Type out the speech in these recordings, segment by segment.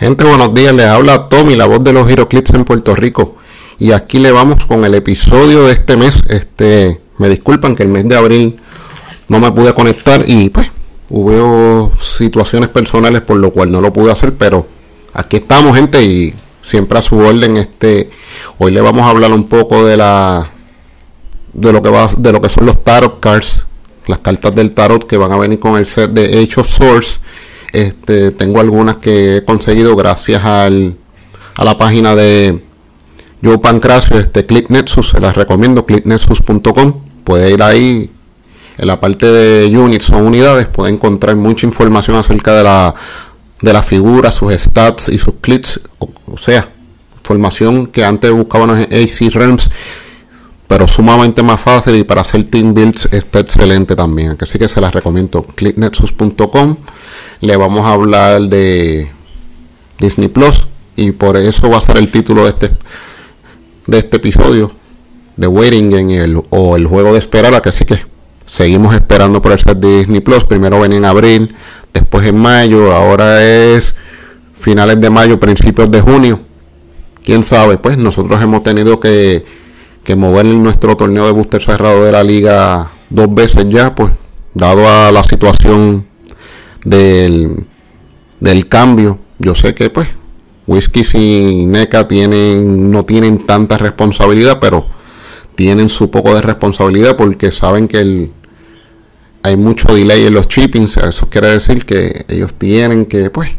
Gente, buenos días. Les habla Tommy, la voz de los Giroclips en Puerto Rico. Y aquí le vamos con el episodio de este mes. Este, me disculpan que el mes de abril no me pude conectar y pues hubo situaciones personales por lo cual no lo pude hacer, pero aquí estamos, gente, y siempre a su orden. Este, hoy le vamos a hablar un poco de la de lo que va de lo que son los tarot cards, las cartas del tarot que van a venir con el set de Age of Swords este, tengo algunas que he conseguido gracias al, a la página de Joe Pancracio, este Click Nexus, se las recomiendo, clicknexus.com. Puede ir ahí en la parte de units o unidades, puede encontrar mucha información acerca de la, de la figura, sus stats y sus clics, o, sea, información que antes buscaban en AC Realms, pero sumamente más fácil y para hacer team builds está excelente también. Así que se las recomiendo, clicknexus.com le vamos a hablar de Disney Plus y por eso va a ser el título de este de este episodio de Waiting en el o el juego de esperar así que seguimos esperando por el set de Disney Plus. Primero ven en abril después en mayo ahora es finales de mayo principios de junio. Quién sabe pues nosotros hemos tenido que, que mover nuestro torneo de booster cerrado de la liga dos veces ya pues dado a la situación del, del cambio. Yo sé que pues Whisky y NECA tienen, no tienen tanta responsabilidad, pero tienen su poco de responsabilidad porque saben que el, hay mucho delay en los shippings. Eso quiere decir que ellos tienen que pues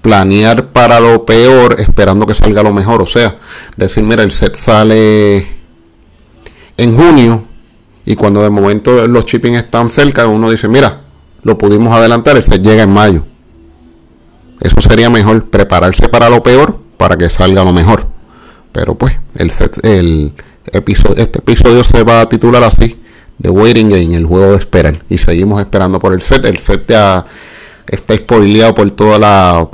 planear para lo peor esperando que salga lo mejor. O sea, decir, mira, el set sale en junio y cuando de momento los shipping están cerca, uno dice, mira, lo pudimos adelantar, el set llega en mayo. Eso sería mejor, prepararse para lo peor para que salga lo mejor. Pero pues, el set, el episodio, este episodio se va a titular así, The Waiting Game, el juego de esperar. Y seguimos esperando por el set. El set ya está spoileado por toda la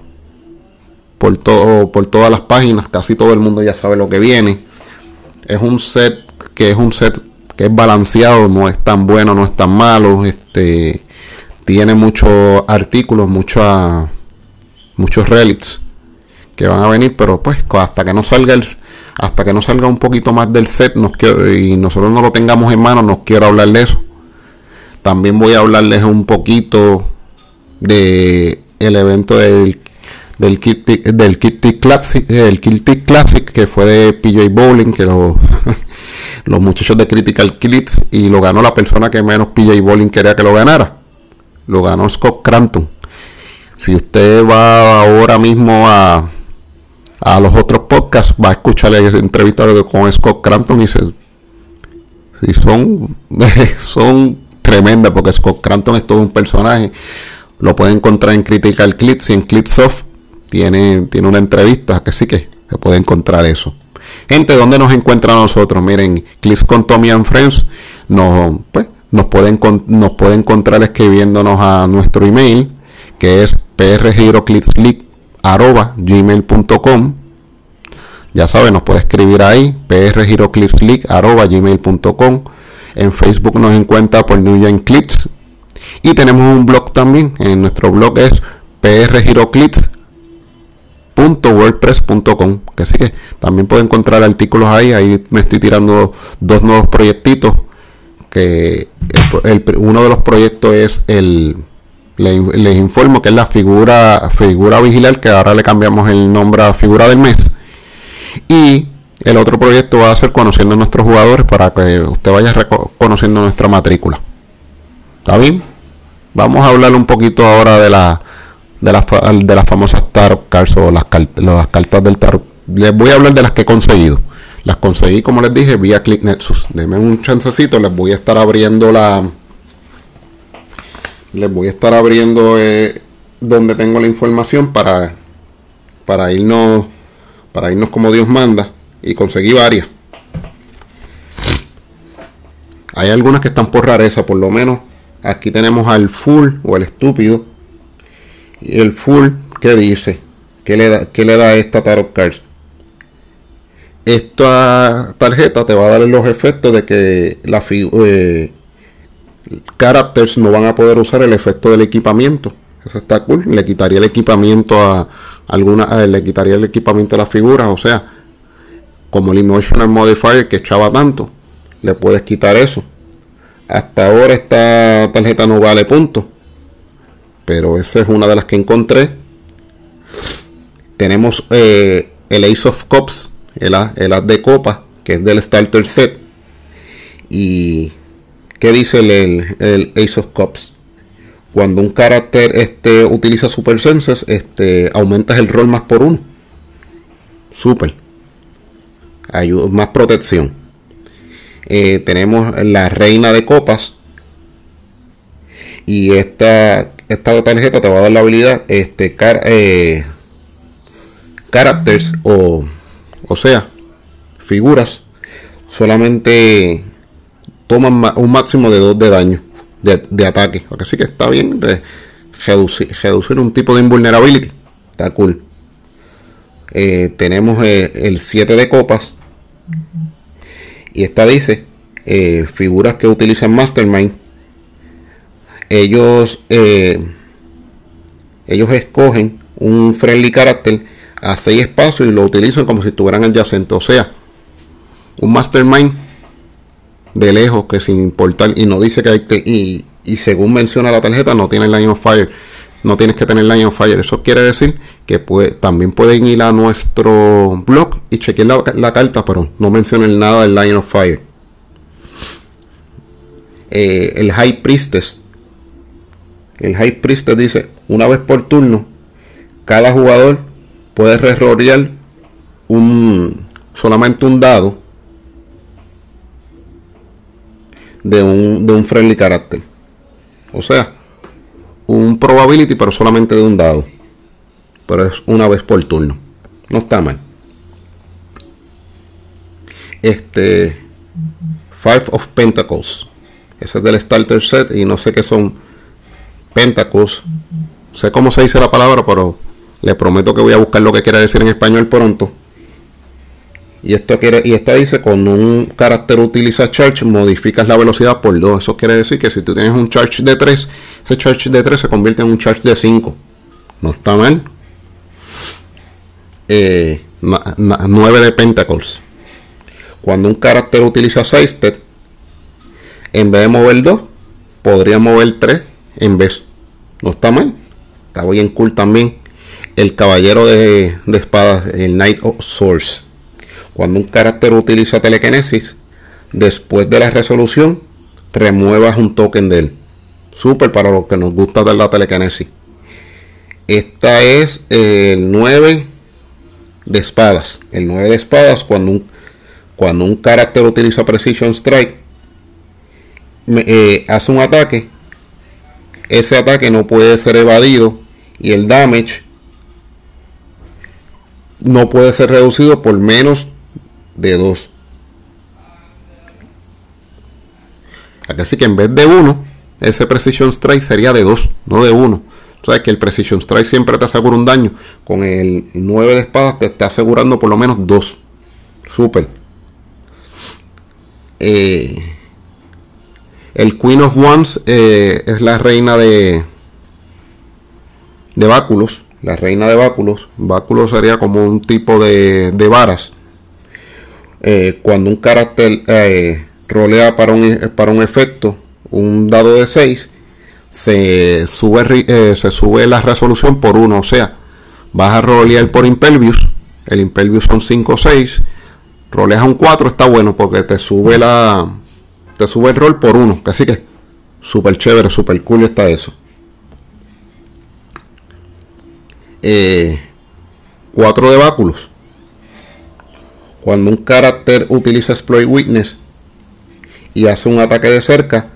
por todo por todas las páginas, casi todo el mundo ya sabe lo que viene. Es un set que es un set que es balanceado, no es tan bueno, no es tan malo, este tiene muchos artículos, muchos muchos relics que van a venir, pero pues hasta que no salga el, hasta que no salga un poquito más del set y nosotros no lo tengamos en mano, nos quiero hablar de eso. También voy a hablarles un poquito de el evento del del del Kit Classic, el Kit Classic que fue de PJ Bowling, que los, los muchachos de Critical Clips y lo ganó la persona que menos PJ Bowling quería que lo ganara lo ganó Scott Cranton. Si usted va ahora mismo a, a los otros podcasts, va a escuchar el entrevista con Scott Cranton y se y son, son tremendas porque Scott Cranton es todo un personaje. Lo puede encontrar en Critical Clips y en Clipsoft tiene, tiene una entrevista que sí que se puede encontrar eso. Gente, ¿dónde nos encuentra nosotros? Miren, Clips con Tommy and Friends. No, pues, nos pueden, nos puede encontrar escribiéndonos a nuestro email que es prgiroclipsleague.gmail.com ya saben, nos puede escribir ahí prgiroclipsleague.gmail.com en Facebook nos encuentra por New York Clips. Y tenemos un blog también en nuestro blog es prgiroclips.wordpress.com que sí que también puede encontrar artículos ahí ahí me estoy tirando dos nuevos proyectitos que uno de los proyectos es el les, informo que es la figura figura vigilar que ahora le cambiamos el nombre a figura del mes. Y el otro proyecto va a ser conociendo a nuestros jugadores para que usted vaya conociendo nuestra matrícula. Está bien vamos a hablar un poquito ahora de la de las de las famosas tarot o las, las cartas del tarot. Les voy a hablar de las que he conseguido las conseguí, como les dije, vía Click Nexus. Denme un chancecito, les voy a estar abriendo la. Les voy a estar abriendo eh, donde tengo la información para, para irnos para irnos como Dios manda y conseguí varias. Hay algunas que están por rareza, por lo menos aquí tenemos al full o el estúpido. Y el full, ¿qué dice? ¿Qué le da, qué le da esta Tarot Cards? Esta tarjeta te va a dar los efectos de que la eh, characters no van a poder usar el efecto del equipamiento. Eso está cool. Le quitaría el equipamiento a, alguna, eh, le quitaría el equipamiento a las figuras, o sea, como el Emotional Modifier que echaba tanto, le puedes quitar eso. Hasta ahora esta tarjeta no vale punto, pero esa es una de las que encontré. Tenemos eh, el Ace of Cups, el, el As de copa, que es del Starter Set. Y ¿qué dice el, el Ace of Cups? Cuando un carácter este, utiliza Super Senses, este, aumentas el rol más por uno. Super. Ayuda, más protección. Eh, tenemos la reina de copas. Y esta, esta tarjeta te va a dar la habilidad, este, eh, characters o, o sea, figuras solamente toman un máximo de 2 de daño de, ataque. Así que está bien de reducir, un tipo de invulnerability. Está cool. Eh, tenemos eh, el 7 de copas. Y esta dice eh, figuras que utilizan Mastermind. Ellos ellos escogen un friendly character a 6 espacios y lo utilizan como si estuvieran adyacentes. O sea, un Mastermind de lejos que sin importar y no dice que hay y, y según menciona la tarjeta no tiene Line of Fire. No tienes que tener Line of Fire. Eso quiere decir que puede, también pueden ir a nuestro blog y chequear la, carta pero no mencionen nada del Line of Fire. Eh, el High Priestess. El High Priestess dice una vez por turno cada jugador puede re un solamente un dado de un, de un friendly character. O sea, un probability, pero solamente de un dado. Pero es una vez por turno. No está mal. Este. Five of Pentacles. Ese es del starter set. Y no sé qué son Pentacles. Sé cómo se dice la palabra, pero le prometo que voy a buscar lo que quiera decir en español pronto. Y esto quiere, y esta dice con un carácter utiliza charge, modificas la velocidad por 2. Eso quiere decir que si tú tienes un charge de 3, ese charge de 3 se convierte en un charge de 5. No está mal. 9 eh, de Pentacles. Cuando un carácter utiliza step en vez de mover 2, podría mover 3 en vez. No está mal. Está bien cool también. El caballero de, espadas, el Knight of Swords cuando un carácter utiliza telequinesis, después de la resolución, remuevas un token de él. Súper para los que nos gusta de la telequinesis. Esta es el 9 de espadas. El 9 de espadas, cuando un, cuando un carácter utiliza Precision Strike, eh, hace un ataque. Ese ataque no puede ser evadido y el damage no puede ser reducido por menos de 2. Así que en vez de 1, ese Precision Strike sería de 2, no de 1. Sabes que el Precision Strike siempre te asegura un daño. Con el 9 de espadas te está asegurando por lo menos 2. Super. Eh, el Queen of Wands eh, es la reina de, de báculos. La reina de báculos. Báculos sería como un tipo de, de varas. Eh, cuando un carácter eh, rolea para un, para un efecto un dado de 6, se sube, eh, se sube la resolución por 1. O sea, vas a rolear por Impervious. El Impervious son 5 o 6. Roleas un 4, está bueno porque te sube la te sube el rol por 1. Así que súper chévere, súper cool está eso. 4 de báculos cuando un carácter utiliza exploit witness y hace un ataque de cerca,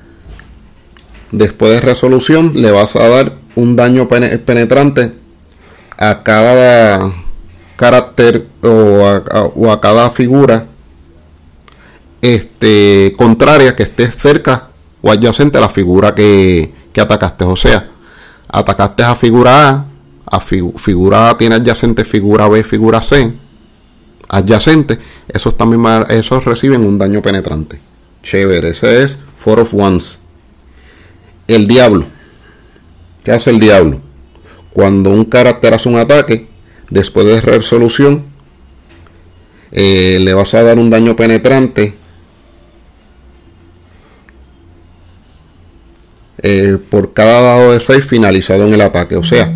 después de resolución le vas a dar un daño penetrante a cada carácter o a, cada figura este, contraria que esté cerca o adyacente a la figura que, atacaste. O sea, atacaste a figura A, figura A tiene adyacente figura B, figura C adyacentes, esos también esos reciben un daño penetrante. Chévere, ese es Four of Wands. El diablo. ¿Qué hace el diablo? Cuando un carácter hace un ataque, después de resolución eh, le vas a dar un daño penetrante eh, por cada dado de 6 finalizado en el ataque. O sea,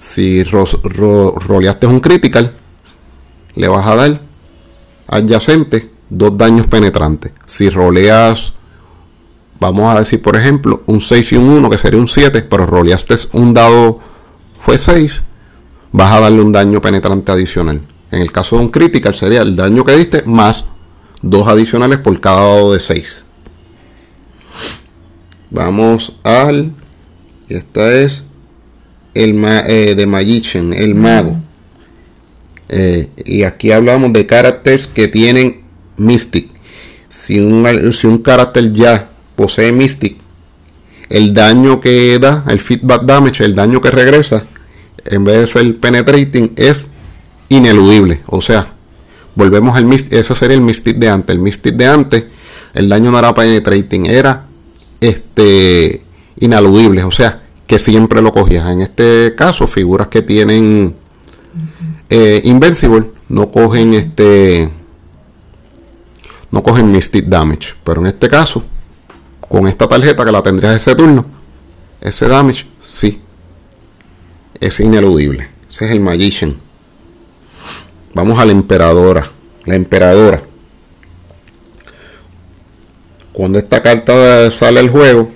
si roleaste un critical, le vas a dar adyacente dos daños penetrantes. Si roleas, vamos a decir por ejemplo, un 6 y un 1, que sería un 7, pero roleaste un dado fue 6, vas a darle un daño penetrante adicional. En el caso de un critical sería el daño que diste más dos adicionales por cada dado de 6. Vamos al. Esta es el eh, de Magician, el mago. Eh, y aquí hablamos de caracteres que tienen Mystic. Si un, si un carácter ya posee Mystic, el daño que da, el feedback damage, el daño que regresa, en vez de ser penetrating, es ineludible. O sea, volvemos al Mystic, eso sería el Mystic de antes. El Mystic de antes, el daño no era penetrating, era este ineludible. O sea, que siempre lo cogías. En este caso, figuras que tienen eh, Invincible no cogen este no cogen Mystic Damage. Pero en este caso, con esta tarjeta que la tendrías ese turno, ese damage sí es ineludible. Ese es el Magician. Vamos a la emperadora. La emperadora. Cuando esta carta sale al juego,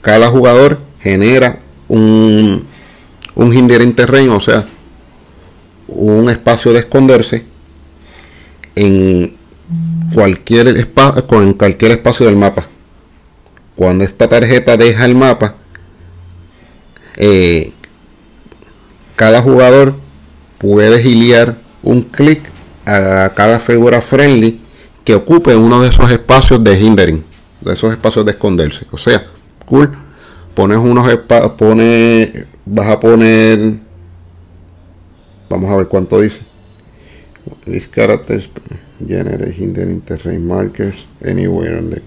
cada jugador genera un, un hindering terreno, o sea, un espacio de esconderse en cualquier, espacio, en cualquier espacio del mapa. Cuando esta tarjeta deja el mapa, eh, cada jugador puede giliar un clic a cada figura friendly que ocupe uno de esos espacios de hindering, de esos espacios de esconderse. O sea, cool, pones unos pone, vas a poner, vamos a ver cuánto dice. These characters generate hindering terrain markers anywhere on the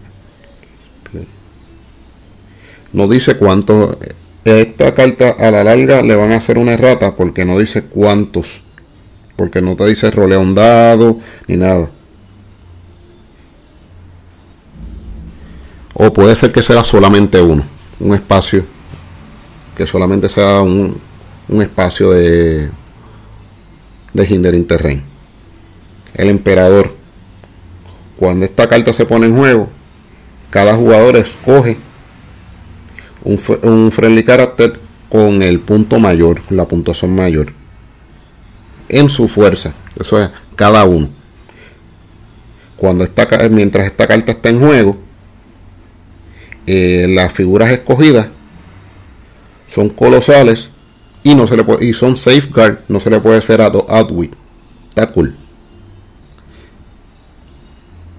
No dice cuánto. Esta carta a la larga le van a hacer una errata porque no dice cuántos porque no te dice rolea un dado ni nada. O puede ser que sea solamente uno, un espacio, que solamente sea un, espacio de, de Hindering Terrain. El emperador. Cuando esta carta se pone en juego, cada jugador escoge un, un friendly character con el punto mayor, la puntuación mayor en su fuerza. Eso es cada uno. Cuando esta, mientras esta carta está en juego, eh, las figuras escogidas son colosales y no se le puede, y son safeguard, no se le puede hacer outwit. Está cool.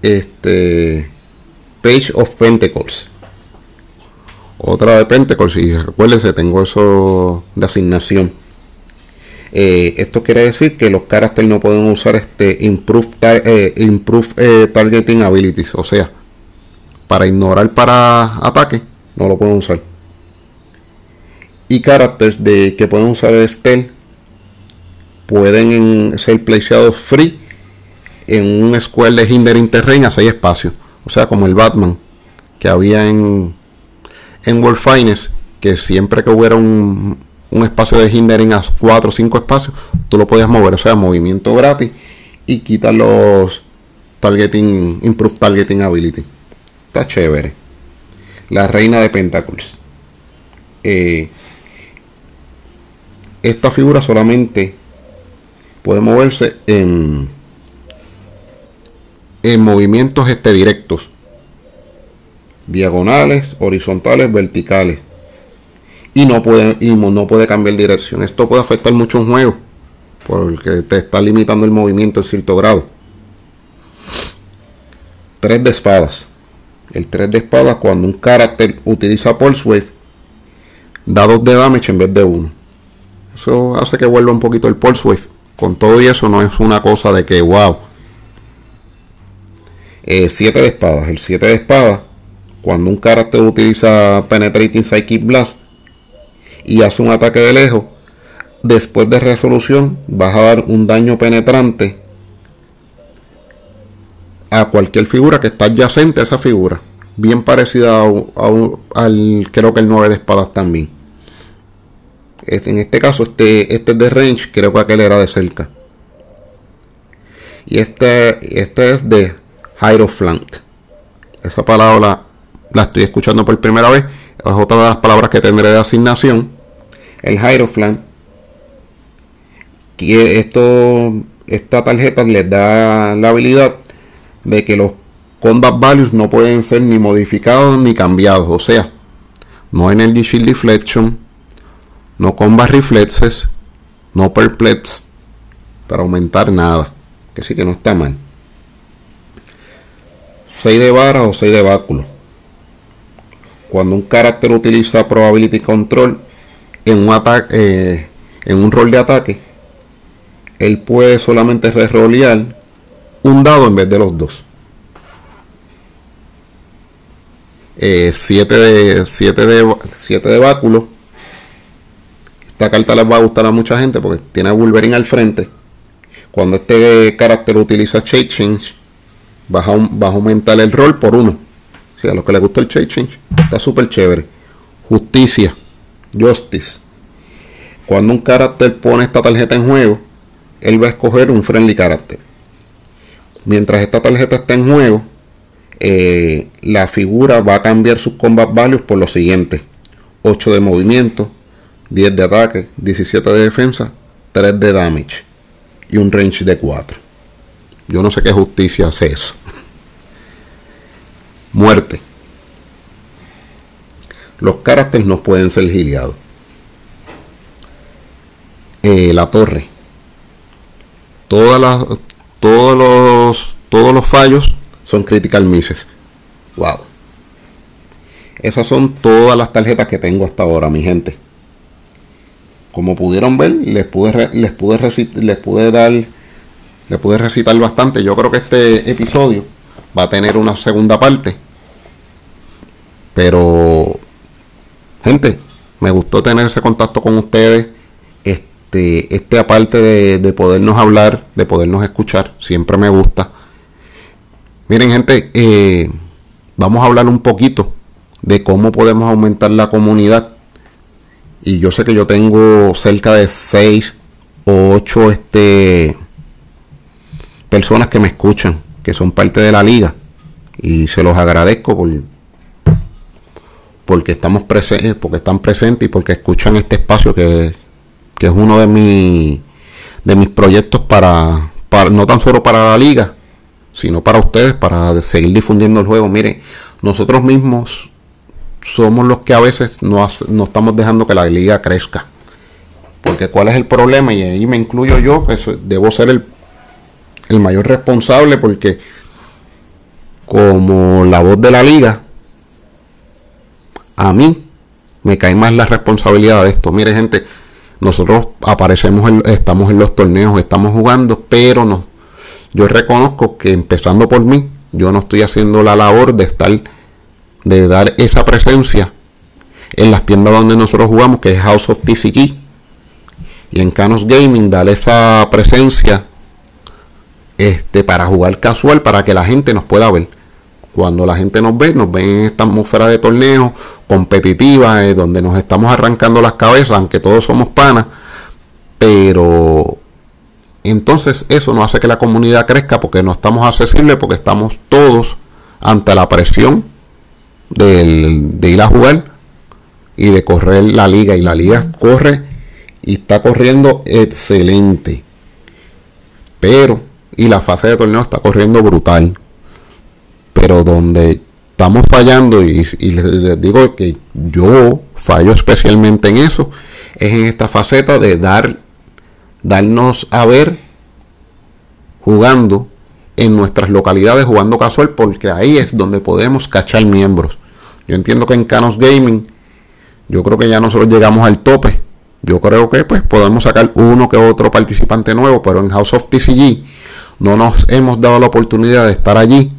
Este Page of Pentacles. Otra de Pentacles, y acuérdense, tengo eso de asignación. Eh, esto quiere decir que los caracteres no pueden usar este improve, eh, improve targeting abilities, o sea, para ignorar para ataque, no lo pueden usar. Y caracteres de que pueden usar Stealth pueden ser placeados free en un square de hindering terrain a 6 espacios, o sea, como el Batman que había en en World que siempre que hubiera un un espacio de hindering a 4 o 5 espacios, tú lo podías mover, o sea, movimiento gratis y quitar los targeting, improve targeting ability. Está chévere. La reina de Pentacles. Eh, esta figura solamente puede moverse en, en movimientos este, directos. Diagonales, horizontales, verticales y no puede, y no puede cambiar dirección. Esto puede afectar mucho un juego porque te está limitando el movimiento en cierto grado. 3 de espadas. El 3 de espadas cuando un carácter utiliza Pulse Wave da 2 de damage en vez de 1. Eso hace que vuelva un poquito el Pulse Wave. Con todo y eso no es una cosa de que wow. 7 eh, de espadas. El 7 de espadas cuando un carácter utiliza Penetrating Psychic Blast y hace un ataque de lejos, después de resolución vas a dar un daño penetrante a cualquier figura que está adyacente a esa figura. Bien parecida al, creo que el 9 de espadas también. En este caso, este, este es de range, creo que aquel era de cerca. Y este, este es de Hierophant. Esa palabra la estoy escuchando por primera vez. Es otra de las palabras que tendré de asignación. El Hierophant. Que esto, esta tarjeta les da la habilidad de que los combat values no pueden ser ni modificados ni cambiados. O sea, no Energy Shield Deflection, no combat reflexes, no perplex para aumentar nada. Que sí que no está mal. 6 de vara o 6 de báculo. Cuando un carácter utiliza probability control en un ataque eh, en un rol de ataque, él puede solamente re-rolear un dado en vez de los dos. 7 eh, de 7 de 7 de báculo. Esta carta les va a gustar a mucha gente porque tiene a Wolverine al frente. Cuando este carácter utiliza Shape Change, va a, aumentar el rol por uno. Si a los que les gusta el Shape Change, está súper chévere. Justicia, Justice. Cuando un carácter pone esta tarjeta en juego, él va a escoger un friendly carácter. Mientras esta tarjeta está en juego, eh, la figura va a cambiar sus combat values por lo siguiente: 8 de movimiento, 10 de ataque, 17 de defensa, 3 de damage y un range de 4. Yo no sé qué justicia hace eso. Muerte. Los caracteres no pueden ser giliados. Eh, la torre. Todas las, todos los, todos los fallos son critical misses. Wow. Esas son todas las tarjetas que tengo hasta ahora, mi gente. Como pudieron ver, les pude, les pude, les pude dar, les pude recitar bastante. Yo creo que este episodio va a tener una segunda parte. Pero, gente, me gustó tener ese contacto con ustedes. Este, este aparte de, de podernos hablar, de podernos escuchar, siempre me gusta. Miren gente, eh, vamos a hablar un poquito de cómo podemos aumentar la comunidad. Y yo sé que yo tengo cerca de 6 o 8 este, personas que me escuchan, que son parte de la liga. Y se los agradezco por, porque estamos porque están presentes y porque escuchan este espacio que, que es uno de, mi, de mis proyectos para, para, no tan solo para la liga, sino para ustedes, para seguir difundiendo el juego. Miren, nosotros mismos somos los que a veces no, no estamos dejando que la liga crezca. Porque cuál es el problema, y ahí me incluyo yo, que debo ser el, el mayor responsable porque como la voz de la liga, a mí me cae más la responsabilidad de esto. Mire gente, nosotros aparecemos, estamos en los torneos, estamos jugando, pero nos yo reconozco que empezando por mí, yo no estoy haciendo la labor de estar, de dar esa presencia en las tiendas donde nosotros jugamos, que es House of TCG. Y en Canos Gaming, dar esa presencia este, para jugar casual, para que la gente nos pueda ver. Cuando la gente nos ve, nos ve en esta atmósfera de torneo competitiva, eh, donde nos estamos arrancando las cabezas, aunque todos somos panas, pero entonces eso no hace que la comunidad crezca porque no estamos accesibles, porque estamos todos ante la presión de ir a jugar y de correr la liga. Y la liga corre y está corriendo excelente. Pero, y la fase de torneo está corriendo brutal. Pero donde estamos fallando, y, les digo que yo fallo especialmente en eso, es en esta faceta de dar darnos a ver jugando en nuestras localidades, jugando casual, porque ahí es donde podemos cachar miembros. Yo entiendo que en Canos Gaming, yo creo que ya nosotros llegamos al tope. Yo creo que pues podemos sacar uno que otro participante nuevo, pero en House of TCG no nos hemos dado la oportunidad de estar allí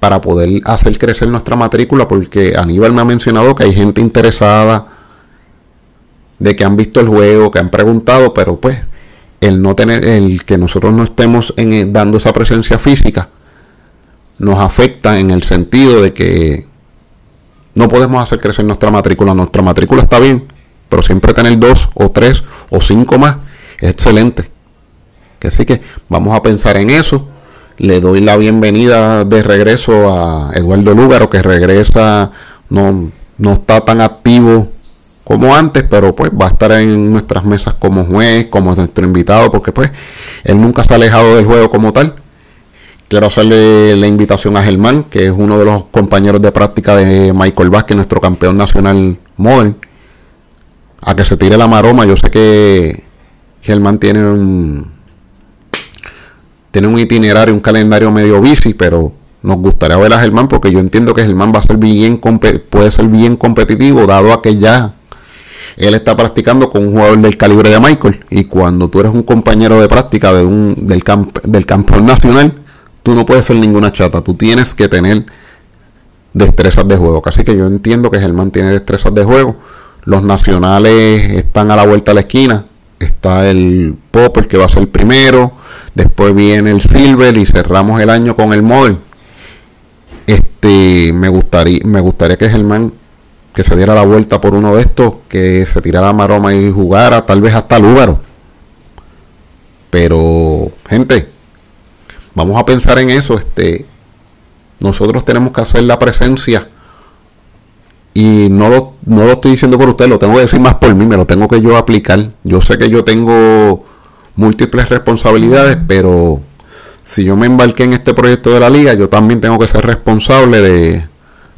para poder hacer crecer nuestra matrícula, porque Aníbal me ha mencionado que hay gente interesada de que han visto el juego, que han preguntado, pero pues el no tener, el que nosotros no estemos en, dando esa presencia física, nos afecta en el sentido de que no podemos hacer crecer nuestra matrícula. Nuestra matrícula está bien, pero siempre tener dos o tres o cinco más es excelente. Así que vamos a pensar en eso. Le doy la bienvenida de regreso a Eduardo Lúgaro, que regresa, no, no está tan activo como antes, pero pues va a estar en nuestras mesas como juez, como nuestro invitado, porque pues él nunca se ha alejado del juego como tal. Quiero hacerle la invitación a Germán, que es uno de los compañeros de práctica de Michael Vázquez, nuestro campeón nacional modern, a que se tire la maroma. Yo sé que Germán tiene un tiene un itinerario, un calendario medio bici, pero nos gustaría ver a Germán porque yo entiendo que Germán va a ser bien puede ser bien competitivo dado a que ya él está practicando con un jugador del calibre de Michael y cuando tú eres un compañero de práctica de un, del, del campeón nacional tú no puedes ser ninguna chata, tú tienes que tener destrezas de juego. Así que yo entiendo que Germán tiene destrezas de juego. Los nacionales están a la vuelta de la esquina. Está el Popper que va a ser primero. Después viene el Silver y cerramos el año con el Model. Este, me gustaría, me gustaría que Germán que se diera la vuelta por uno de estos, que se tirara maroma y jugara, tal vez hasta Lúgaro. Pero, gente, vamos a pensar en eso. Este, nosotros tenemos que hacer la presencia. Y no lo, no lo estoy diciendo por usted, lo tengo que decir más por mí, me lo tengo que yo aplicar. Yo sé que yo tengo múltiples responsabilidades, pero si yo me embarqué en este proyecto de la liga, yo también tengo que ser responsable de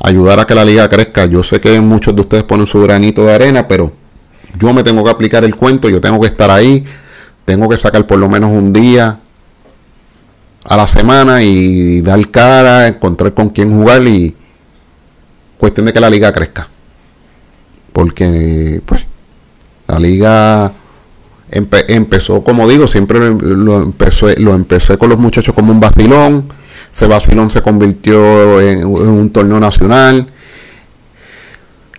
ayudar a que la liga crezca. Yo sé que muchos de ustedes ponen su granito de arena, pero yo me tengo que aplicar el cuento, yo tengo que estar ahí, tengo que sacar por lo menos un día a la semana y dar cara, encontrar con quién jugar y cuestión de que la liga crezca. Porque, pues, la liga empezó, como digo, siempre lo, empezó, lo empecé con los muchachos como un vacilón. Ese vacilón se convirtió en, un torneo nacional.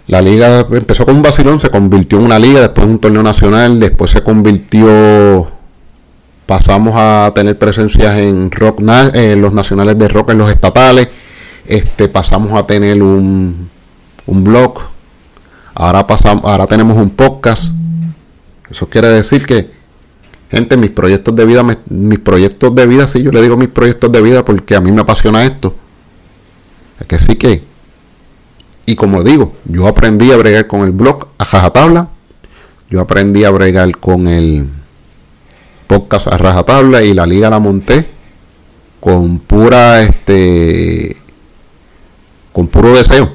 La liga empezó con un vacilón, se convirtió en una liga, después en un torneo nacional, después se convirtió pasamos a tener presencias en rock en los nacionales de rock en los estatales este pasamos a tener un, un blog. Ahora pasamos ahora tenemos un podcast. Eso quiere decir que gente mis proyectos de vida mis proyectos de vida sí yo le digo mis proyectos de vida porque a mí me apasiona esto. Es que sí que y como digo yo aprendí a bregar con el blog a jajatabla yo aprendí a bregar con el podcast a rajatabla y la liga la monté con pura este con puro deseo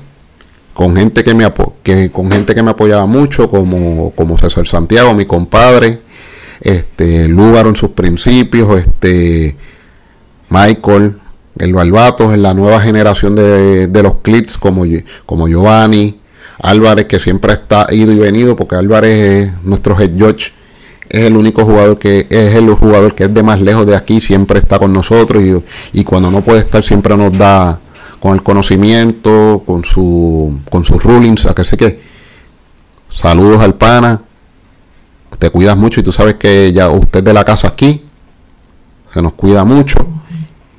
con gente que me que con gente que me apoyaba mucho como como César Santiago mi compadre este Lúgaro en sus principios este Michael el Barbatos en la nueva generación de, de los clips como, como Giovanni Álvarez que siempre está ido y venido porque Álvarez es nuestro head judge es el único jugador que es el jugador que es de más lejos de aquí, siempre está con nosotros y, cuando no puede estar siempre nos da con el conocimiento, con su con sus rulings, a que sé que saludos al pana, te cuidas mucho y tú sabes que ya usted de la casa aquí se nos cuida mucho.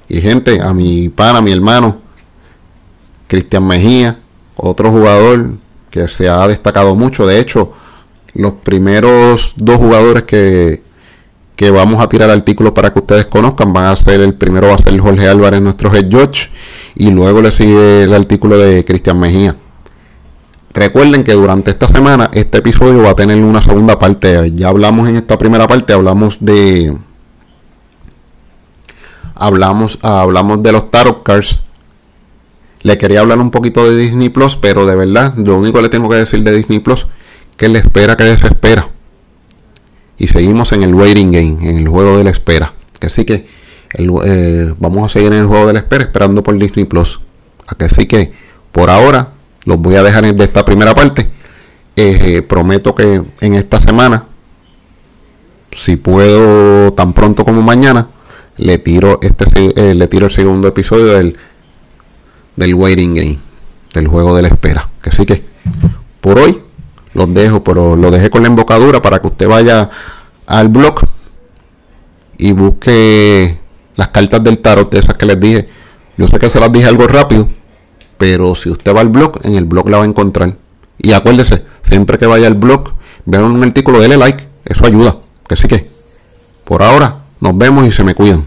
Y gente, a mi pana, mi hermano Cristian Mejía, otro jugador que se ha destacado mucho, de hecho los primeros dos jugadores que, que vamos a tirar artículos para que ustedes conozcan van a ser el primero va a ser Jorge Álvarez, nuestro head judge, y luego le sigue el artículo de Cristian Mejía. Recuerden que durante esta semana este episodio va a tener una segunda parte. Ya hablamos en esta primera parte, hablamos de hablamos hablamos de los tarot cards. Le quería hablar un poquito de Disney Plus, pero de verdad, lo único que le tengo que decir de Disney Plus que le espera que desespera. Y seguimos en el waiting game, en el juego de la espera. Así que eh, vamos a seguir en el juego de la espera esperando por Disney Plus. Así que por ahora los voy a dejar de esta primera parte. Eh, prometo que en esta semana, si puedo tan pronto como mañana, le tiro este eh, le tiro el segundo episodio del, del waiting game, del juego de la espera. Así que por hoy los dejo, pero lo dejé con la embocadura para que usted vaya al blog y busque las cartas del tarot, de esas que les dije. Yo sé que se las dije algo rápido, pero si usted va al blog, en el blog la va a encontrar. Y acuérdese, siempre que vaya al blog, vean un artículo, dele like, eso ayuda. Que sí que. Por ahora, nos vemos y se me cuidan.